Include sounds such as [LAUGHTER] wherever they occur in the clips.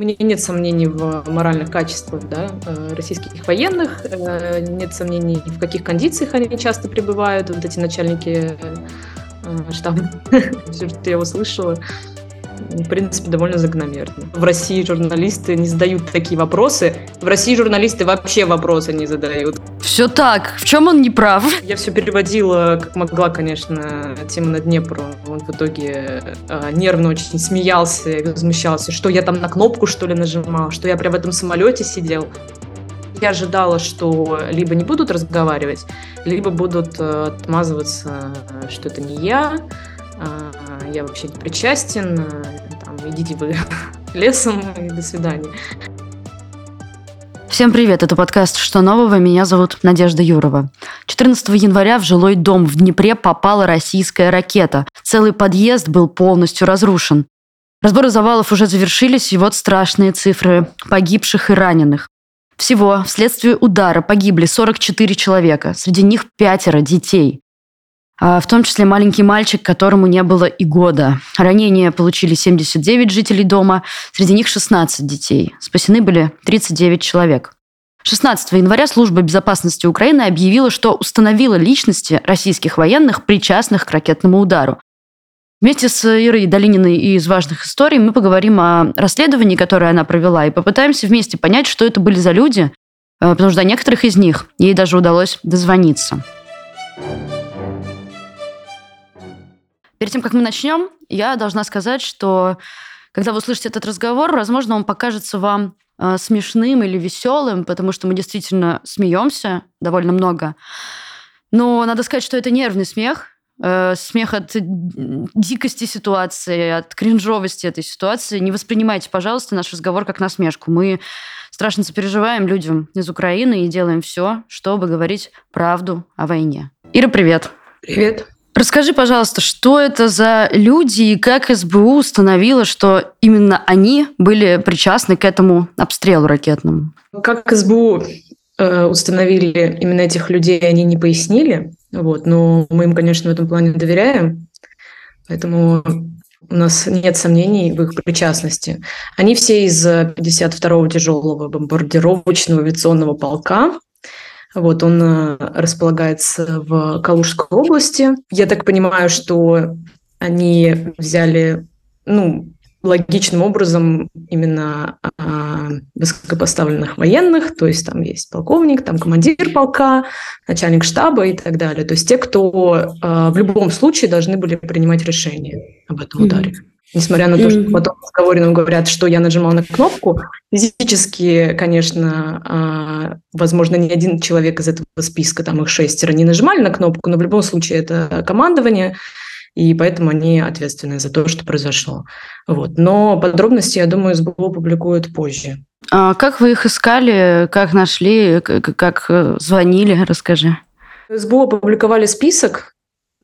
У меня нет сомнений в моральных качествах да, э, российских военных, э, нет сомнений, в каких кондициях они часто пребывают, вот эти начальники э, штаба, [LAUGHS] все, что я услышала в принципе, довольно закономерно. В России журналисты не задают такие вопросы. В России журналисты вообще вопросы не задают. Все так. В чем он не прав? Я все переводила, как могла, конечно, тему на Днепру. Он в итоге э, нервно очень смеялся и возмущался, что я там на кнопку, что ли, нажимал, что я прям в этом самолете сидел. Я ожидала, что либо не будут разговаривать, либо будут э, отмазываться, что это не я, э, я вообще не причастен, э, идите вы [LAUGHS] лесом и до свидания. Всем привет, это подкаст «Что нового?». Меня зовут Надежда Юрова. 14 января в жилой дом в Днепре попала российская ракета. Целый подъезд был полностью разрушен. Разборы завалов уже завершились, и вот страшные цифры погибших и раненых. Всего вследствие удара погибли 44 человека, среди них пятеро детей. А, в том числе маленький мальчик, которому не было и года. Ранения получили 79 жителей дома, среди них 16 детей. Спасены были 39 человек. 16 января Служба безопасности Украины объявила, что установила личности российских военных, причастных к ракетному удару. Вместе с Ирой Долининой из «Важных историй» мы поговорим о расследовании, которое она провела, и попытаемся вместе понять, что это были за люди, э, потому что до некоторых из них ей даже удалось дозвониться. Перед тем, как мы начнем, я должна сказать, что когда вы услышите этот разговор, возможно, он покажется вам э, смешным или веселым, потому что мы действительно смеемся довольно много. Но надо сказать, что это нервный смех, э, смех от дикости ситуации, от кринжовости этой ситуации. Не воспринимайте, пожалуйста, наш разговор как насмешку. Мы страшно сопереживаем людям из Украины и делаем все, чтобы говорить правду о войне. Ира, привет. Привет. Расскажи, пожалуйста, что это за люди и как СБУ установила, что именно они были причастны к этому обстрелу ракетному? Как СБУ э, установили именно этих людей, они не пояснили. Вот, но мы им, конечно, в этом плане доверяем. Поэтому у нас нет сомнений в их причастности. Они все из 52-го тяжелого бомбардировочного авиационного полка. Вот он э, располагается в Калужской области. Я так понимаю, что они взяли, ну, логичным образом именно а, высокопоставленных военных, то есть там есть полковник, там командир полка, начальник штаба и так далее. То есть те, кто а, в любом случае должны были принимать решение об этом ударе. Mm-hmm. Несмотря на то, mm-hmm. что потом в разговоре нам говорят, что я нажимал на кнопку, физически, конечно, а, возможно, ни один человек из этого списка, там их шестеро, не нажимали на кнопку, но в любом случае это командование, и поэтому они ответственны за то, что произошло. Вот. Но подробности, я думаю, СБУ публикуют позже. А как вы их искали, как нашли, как э, звонили? Расскажи. СБУ опубликовали список,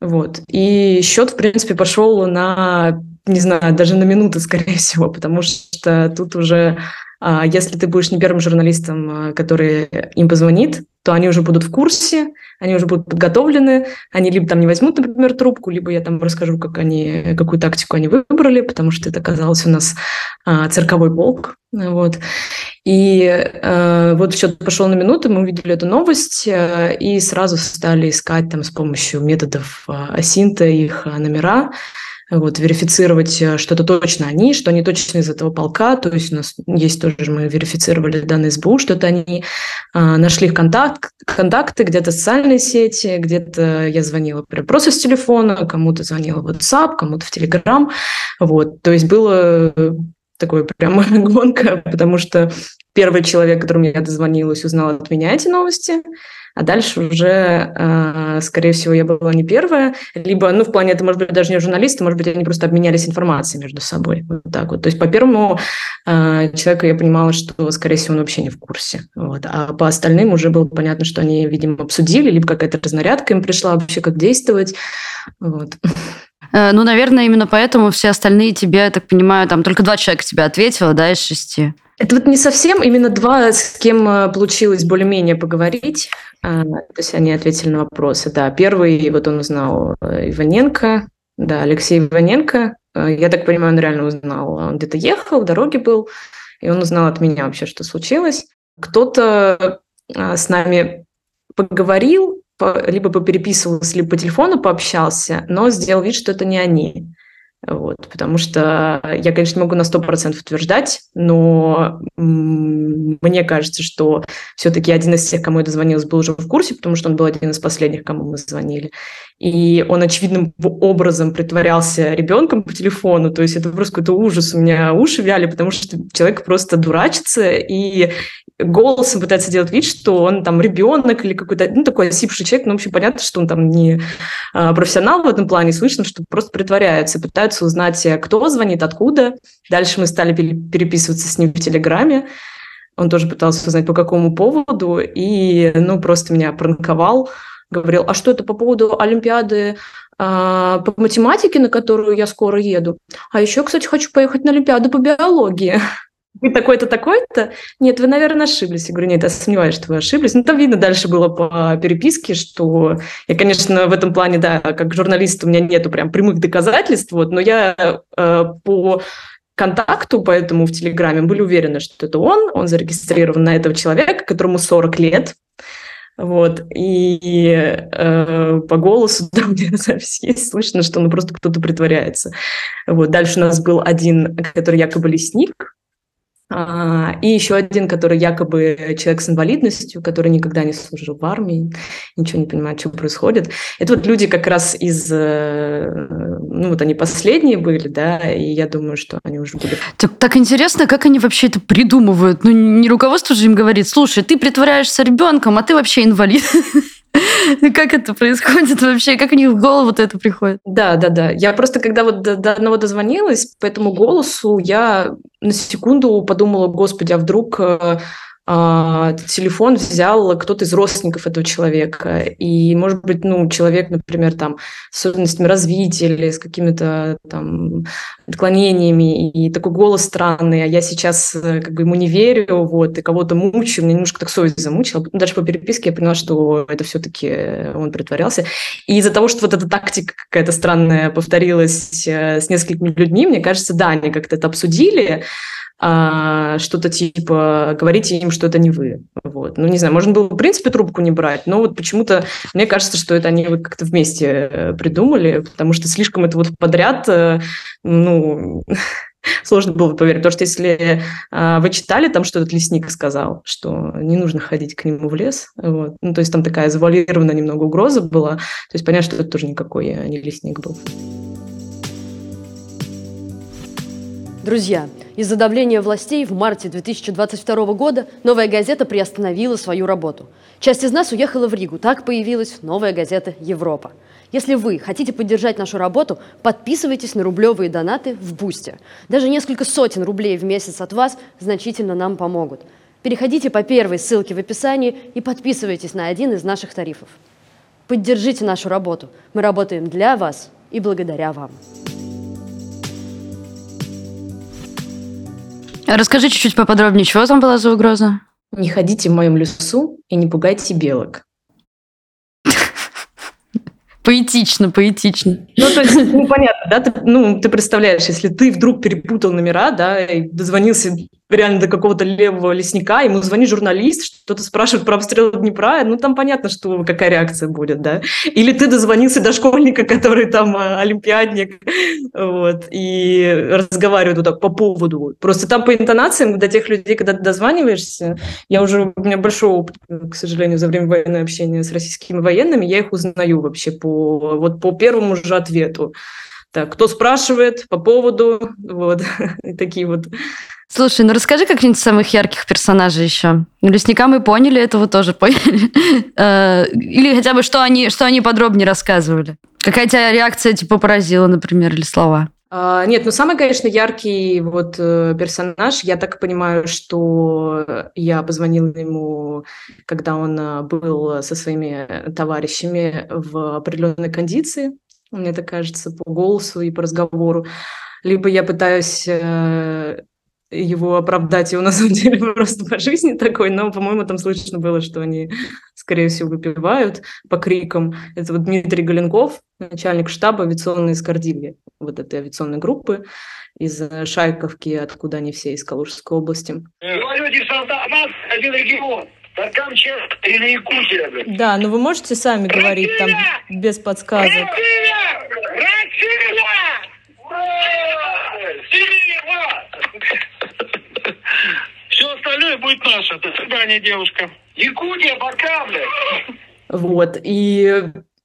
вот, и счет, в принципе, пошел на не знаю, даже на минуты, скорее всего, потому что тут уже, а, если ты будешь не первым журналистом, а, который им позвонит, то они уже будут в курсе, они уже будут подготовлены, они либо там не возьмут, например, трубку, либо я там расскажу, как они, какую тактику они выбрали, потому что это оказался у нас а, цирковой полк, вот. И э, вот счет пошел на минуту, мы увидели эту новость э, и сразу стали искать там с помощью методов э, асинта их номера, вот, верифицировать, э, что это точно они, что они точно из этого полка, то есть у нас есть тоже, мы верифицировали данные СБУ, что это они а, нашли контакт, контакты, где-то социальные сети, где-то я звонила просто с телефона, кому-то звонила в WhatsApp, кому-то в Telegram, вот, то есть было такой прям [LAUGHS] гонка, потому что первый человек, которому я дозвонилась, узнал от меня эти новости, а дальше уже, э, скорее всего, я была не первая, либо, ну, в плане, это, может быть, даже не журналисты, может быть, они просто обменялись информацией между собой, вот так вот. То есть по первому э, человеку я понимала, что, скорее всего, он вообще не в курсе, вот. А по остальным уже было понятно, что они, видимо, обсудили, либо какая-то разнарядка им пришла вообще, как действовать, вот. Э, ну, наверное, именно поэтому все остальные тебе, я так понимаю, там только два человека тебе ответило, да, из шести? Это вот не совсем, именно два, с кем получилось более-менее поговорить. А, то есть они ответили на вопросы. Да, первый, вот он узнал э, Иваненко, да, Алексей Иваненко. Э, я так понимаю, он реально узнал. Он где-то ехал, в дороге был, и он узнал от меня вообще, что случилось. Кто-то с нами поговорил, либо попереписывался, либо по телефону пообщался, но сделал вид, что это не они. Вот, потому что я, конечно, могу на 100% утверждать, но мне кажется, что все-таки один из тех, кому я дозвонилась, был уже в курсе, потому что он был один из последних, кому мы звонили. И он очевидным образом притворялся ребенком по телефону, то есть это просто какой-то ужас. У меня уши вяли, потому что человек просто дурачится, и голосом пытается делать вид, что он там ребенок или какой-то, ну, такой осипший человек, ну, в общем, понятно, что он там не а, профессионал в этом плане, слышно, что просто притворяются, пытаются узнать, кто звонит, откуда. Дальше мы стали переписываться с ним в Телеграме, он тоже пытался узнать, по какому поводу, и, ну, просто меня пранковал, говорил, а что это по поводу Олимпиады а, по математике, на которую я скоро еду. А еще, кстати, хочу поехать на Олимпиаду по биологии [LAUGHS] вы такой-то, такой-то? Нет, вы, наверное, ошиблись. Я говорю, нет, я сомневаюсь, что вы ошиблись. Ну, там видно дальше было по переписке, что я, конечно, в этом плане, да, как журналист у меня нету прям прямых доказательств, вот, но я э, по контакту, поэтому в Телеграме были уверены, что это он, он зарегистрирован на этого человека, которому 40 лет, вот, и э, по голосу, [LAUGHS] у меня запись есть, слышно, что ну просто кто-то притворяется. Вот, дальше у нас был один, который якобы лесник, и еще один, который якобы человек с инвалидностью, который никогда не служил в армии, ничего не понимает, что происходит. Это вот люди как раз из... Э, ну, вот они последние были, да, и я думаю, что они уже были... Так, так интересно, как они вообще это придумывают. Ну, не руководство же им говорит, слушай, ты притворяешься ребенком, а ты вообще инвалид. [LAUGHS] [LAUGHS] Как это происходит вообще? Как у них в голову-то это приходит? Да, да, да. Я просто, когда вот до, до одного дозвонилась, по этому голосу я на секунду подумала, господи, а вдруг э, телефон взял кто-то из родственников этого человека. И, может быть, ну, человек, например, там, с особенностями развития или с какими-то там отклонениями, и такой голос странный, а я сейчас э, как бы ему не верю, вот, и кого-то мучаю, мне немножко так совесть замучила. Дальше по переписке я поняла, что это все-таки он притворялся. И из-за того, что вот эта тактика какая-то странная повторилась э, с несколькими людьми, мне кажется, да, они как-то это обсудили, а, что-то типа говорите им, что это не вы. Вот. Ну, не знаю, можно было, в принципе, трубку не брать, но вот почему-то мне кажется, что это они как-то вместе придумали, потому что слишком это вот подряд, э, ну, [LAUGHS] сложно было поверить. Потому что если а, вы читали там, что этот лесник сказал, что не нужно ходить к нему в лес, вот. ну, то есть там такая завуалированная немного угроза была, то есть понятно, что это тоже никакой э, не лесник был. Друзья, из-за давления властей в марте 2022 года «Новая газета» приостановила свою работу. Часть из нас уехала в Ригу. Так появилась «Новая газета Европа». Если вы хотите поддержать нашу работу, подписывайтесь на рублевые донаты в Бусте. Даже несколько сотен рублей в месяц от вас значительно нам помогут. Переходите по первой ссылке в описании и подписывайтесь на один из наших тарифов. Поддержите нашу работу. Мы работаем для вас и благодаря вам. Расскажи чуть-чуть поподробнее, чего там была за угроза? Не ходите в моем лесу и не пугайте белок. Поэтично, поэтично. Ну, то есть, ну, понятно, да? Ты, ну, ты представляешь, если ты вдруг перепутал номера, да, и дозвонился реально до какого-то левого лесника, ему звонит журналист, что-то спрашивает про обстрел Днепра, ну, там понятно, что какая реакция будет, да. Или ты дозвонился до школьника, который там э, олимпиадник, вот, и разговаривает вот так по поводу. Просто там по интонациям до тех людей, когда ты дозваниваешься, я уже, у меня большой опыт, к сожалению, за время военного общения с российскими военными, я их узнаю вообще по, вот по первому же ответу. Так, кто спрашивает по поводу, вот, [LAUGHS] такие вот Слушай, ну расскажи как-нибудь самых ярких персонажей еще. Лесника мы поняли, этого тоже поняли. [LAUGHS] Э, или хотя бы, что они, что они подробнее рассказывали. Какая тебя реакция типа поразила, например, или слова? А, нет, ну самый, конечно, яркий вот э, персонаж. Я так понимаю, что я позвонила ему, когда он э, был со своими товарищами в определенной кондиции. Мне так кажется, по голосу и по разговору. Либо я пытаюсь его оправдать, и он [LAUGHS] на самом деле просто по жизни такой, но, по-моему, там слышно было, что они скорее всего, выпивают по крикам. Это вот Дмитрий Галенков, начальник штаба авиационной эскадрильи вот этой авиационной группы из Шайковки, откуда они все из Калужской области. Два люди солдат, нас один регион. Камчатка или Якутия. Да, но вы можете сами Россия! говорить там без подсказок. Россия! Россия! Все остальное будет наше. До свидания, девушка. Якутия, пока, блядь. Вот, и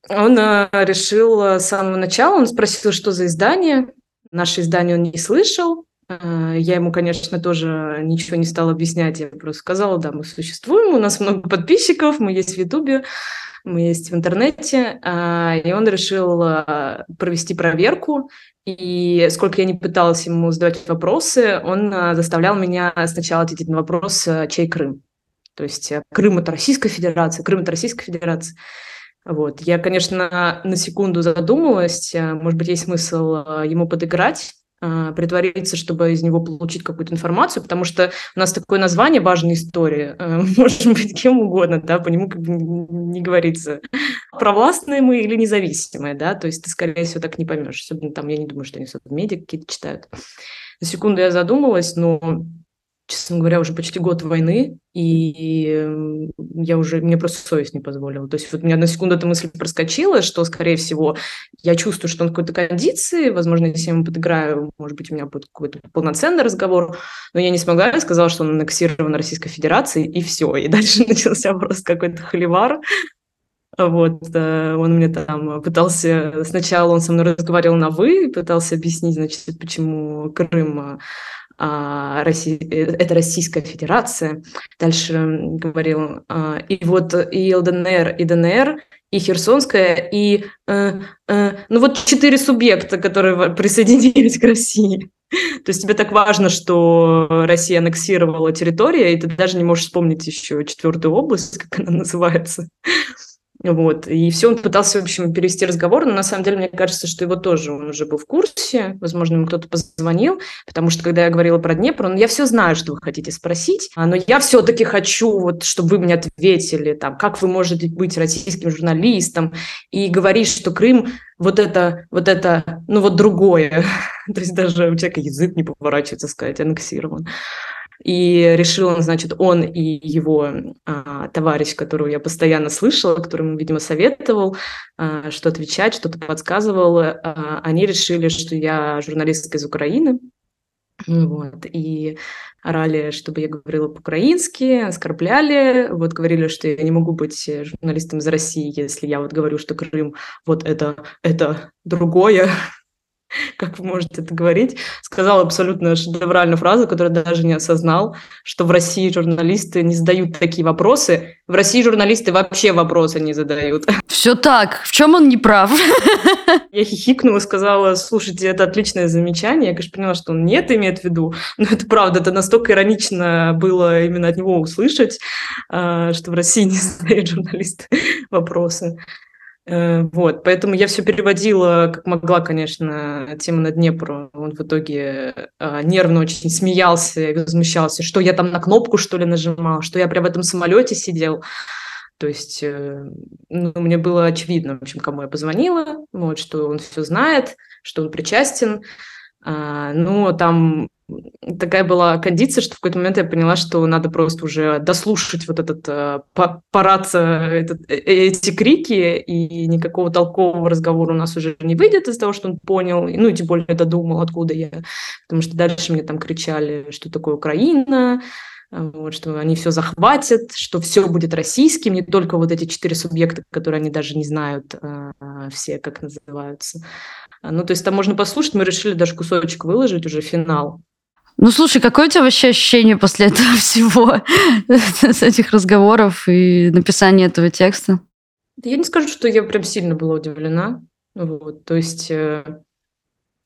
он э, решил с самого начала, он спросил, что за издание. Наше издание он не слышал. Э, я ему, конечно, тоже ничего не стала объяснять. Я просто сказала, да, мы существуем, у нас много подписчиков, мы есть в Ютубе, мы есть в интернете. Э, и он решил провести проверку и сколько я не пыталась ему задавать вопросы, он а, заставлял меня сначала ответить на вопрос, а, чей Крым. То есть Крым – это Российская Федерация, Крым – это Российская Федерация. Вот. Я, конечно, на секунду задумалась, может быть, есть смысл ему подыграть, а, притвориться, чтобы из него получить какую-то информацию, потому что у нас такое название важной истории, э, [LAUGHS] может быть кем угодно, да, по нему как бы не говорится, провластные мы или независимые, да, то есть ты, скорее всего, так не поймешь, особенно там, я не думаю, что они медиа какие-то читают. На секунду я задумалась, но честно говоря, уже почти год войны, и я уже, мне просто совесть не позволила. То есть вот у меня на секунду эта мысль проскочила, что, скорее всего, я чувствую, что он в какой-то кондиции, возможно, если я ему подыграю, может быть, у меня будет какой-то полноценный разговор, но я не смогла, я сказала, что он аннексирован Российской Федерацией, и все. И дальше [LAUGHS] начался просто какой-то холивар, вот, э, он мне там пытался, сначала он со мной разговаривал на «вы», пытался объяснить, значит, почему Крым а, Россия, э, это Российская Федерация. Дальше говорил, а, и вот и ЛДНР, и ДНР, и Херсонская, и э, э, ну вот четыре субъекта, которые присоединились к России. То есть тебе так важно, что Россия аннексировала территорию, и ты даже не можешь вспомнить еще четвертую область, как она называется. Вот. И все он пытался, в общем, перевести разговор, но на самом деле мне кажется, что его тоже, он уже был в курсе, возможно, ему кто-то позвонил, потому что, когда я говорила про Днепр, он, я все знаю, что вы хотите спросить, а, но я все-таки хочу, вот, чтобы вы мне ответили, там, как вы можете быть российским журналистом и говорить, что Крым вот это, вот это, ну вот другое. [LAUGHS] То есть даже у человека язык не поворачивается сказать аннексирован. И решил он, значит, он и его а, товарищ, которого я постоянно слышала, который ему, видимо, советовал, а, что отвечать, что-то подсказывал, а, они решили, что я журналистка из Украины, вот, и орали, чтобы я говорила по-украински, оскорбляли, вот говорили, что я не могу быть журналистом из России, если я вот говорю, что Крым вот это, это другое, [LAUGHS] как вы можете это говорить, сказал абсолютно шедевральную фразу, которую даже не осознал, что в России журналисты не задают такие вопросы. В России журналисты вообще вопросы не задают. [LAUGHS] Все так. В чем он не прав? [LAUGHS] Я хихикнула, сказала, слушайте, это отличное замечание. Я, конечно, поняла, что он не это имеет в виду, но это правда, это настолько иронично было именно от него услышать, а, что в России не задают журналисты вопросы. Э, вот, поэтому я все переводила, как могла, конечно, тему на Днепру. Он в итоге э, нервно очень смеялся и возмущался, что я там на кнопку, что ли, нажимал, что я прямо в этом самолете сидел. То есть, э, ну, мне было очевидно, в общем, кому я позвонила, вот, что он все знает, что он причастен. А, ну, там такая была кондиция, что в какой-то момент я поняла, что надо просто уже дослушать вот этот э, парад, э, этот, э, эти крики, и никакого толкового разговора у нас уже не выйдет из-за того, что он понял, ну и тем более додумал, откуда я, потому что дальше мне там кричали, что такое Украина, вот, что они все захватят, что все будет российским, не только вот эти четыре субъекта, которые они даже не знают э, все, как называются. Ну, то есть там можно послушать, мы решили даже кусочек выложить, уже финал. Ну, слушай, какое у тебя вообще ощущение после этого [LAUGHS] всего, с этих разговоров и написания этого текста? Я не скажу, что я прям сильно была удивлена. Вот, то есть э,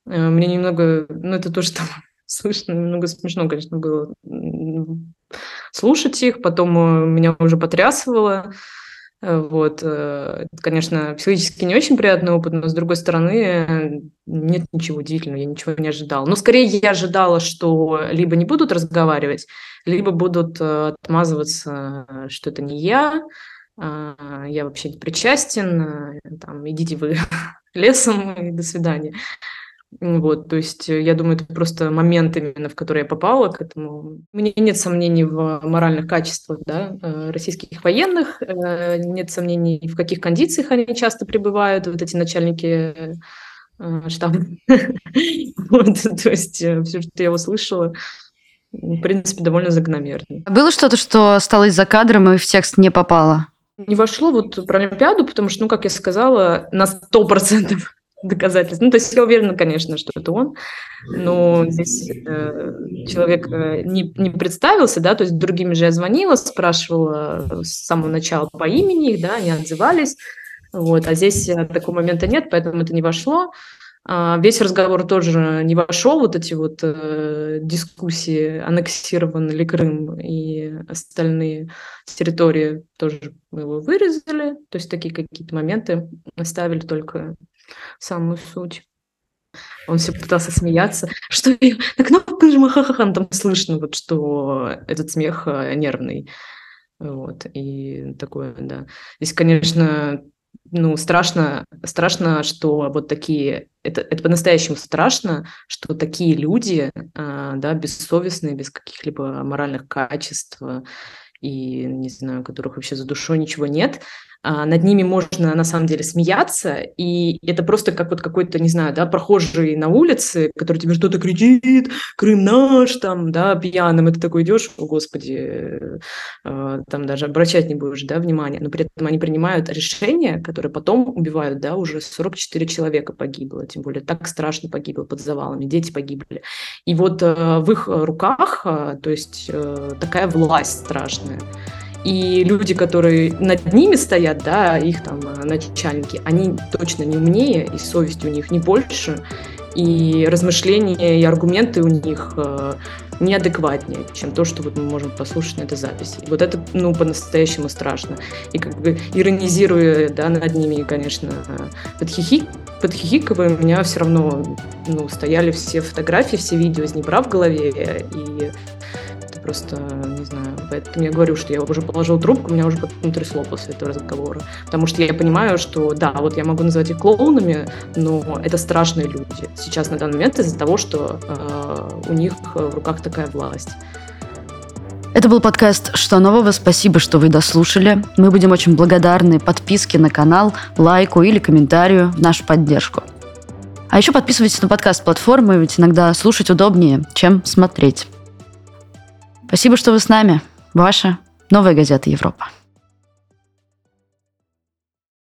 э, мне немного, ну, это тоже там [LAUGHS] слышно, немного смешно, конечно, было слушать их, потом э, меня уже потрясывало. Э, вот, э, конечно, психологически не очень приятный опыт, но с другой стороны, нет ничего удивительного, я ничего не ожидала. Но скорее я ожидала, что либо не будут разговаривать, либо будут отмазываться, что это не я, а, я вообще не причастен, там, идите вы [LAUGHS] лесом и до свидания. Вот, то есть э, я думаю, это просто момент именно, в который я попала к этому. Мне нет сомнений в моральных качествах да, э, российских военных, э, нет сомнений, в каких кондициях они часто пребывают, вот эти начальники штаба. [LAUGHS] Вот, то есть все, что я услышала, в принципе, довольно закономерно. Было что-то, что осталось за кадром и в текст не попало? Не вошло вот про Олимпиаду, потому что, ну, как я сказала, на сто процентов доказательств. Ну, то есть я уверена, конечно, что это он, но здесь э, человек э, не, не представился, да, то есть другими же я звонила, спрашивала с самого начала по имени их, да, они отзывались, вот, а здесь э, такого момента нет, поэтому это не вошло. А весь разговор тоже не вошел, вот эти вот э, дискуссии, аннексирован ли Крым и остальные территории тоже мы его вырезали, то есть такие какие-то моменты оставили только самую суть. Он все пытался смеяться. Что на кнопку нажимаю, ха-ха-ха, там слышно, вот, что этот смех э, нервный. Вот, и такое, да. Здесь, конечно, ну, страшно, страшно, что вот такие, это, это по-настоящему страшно, что такие люди, э, да, бессовестные, без каких-либо моральных качеств и, не знаю, которых вообще за душой ничего нет, над ними можно на самом деле смеяться, и это просто как вот какой-то, не знаю, да, прохожий на улице, который тебе что-то кричит, Крым наш, там, да, пьяным, и ты такой идешь, о, господи, э, там даже обращать не будешь, да, внимания, но при этом они принимают решения, которые потом убивают, да, уже 44 человека погибло, тем более так страшно погибло под завалами, дети погибли. И вот э, в их руках, э, то есть такая власть страшная. И люди, которые над ними стоят, да, их там э, начальники, они точно не умнее, и совести у них не больше, и размышления и аргументы у них э, неадекватнее, чем то, что вот мы можем послушать на этой записи. И вот это, ну, по-настоящему страшно. И как бы иронизируя, да, над ними, конечно, подхихи, подхихикивая, у меня все равно, ну, стояли все фотографии, все видео из Днепра в голове, и просто, не знаю, поэтому я говорю, что я уже положил трубку, меня уже потом трясло после этого разговора. Потому что я понимаю, что да, вот я могу назвать их клоунами, но это страшные люди сейчас на данный момент из-за того, что э, у них в руках такая власть. Это был подкаст «Что нового?». Спасибо, что вы дослушали. Мы будем очень благодарны подписке на канал, лайку или комментарию в нашу поддержку. А еще подписывайтесь на подкаст-платформы, ведь иногда слушать удобнее, чем смотреть. Спасибо, что вы с нами. Ваша новая газета Европа.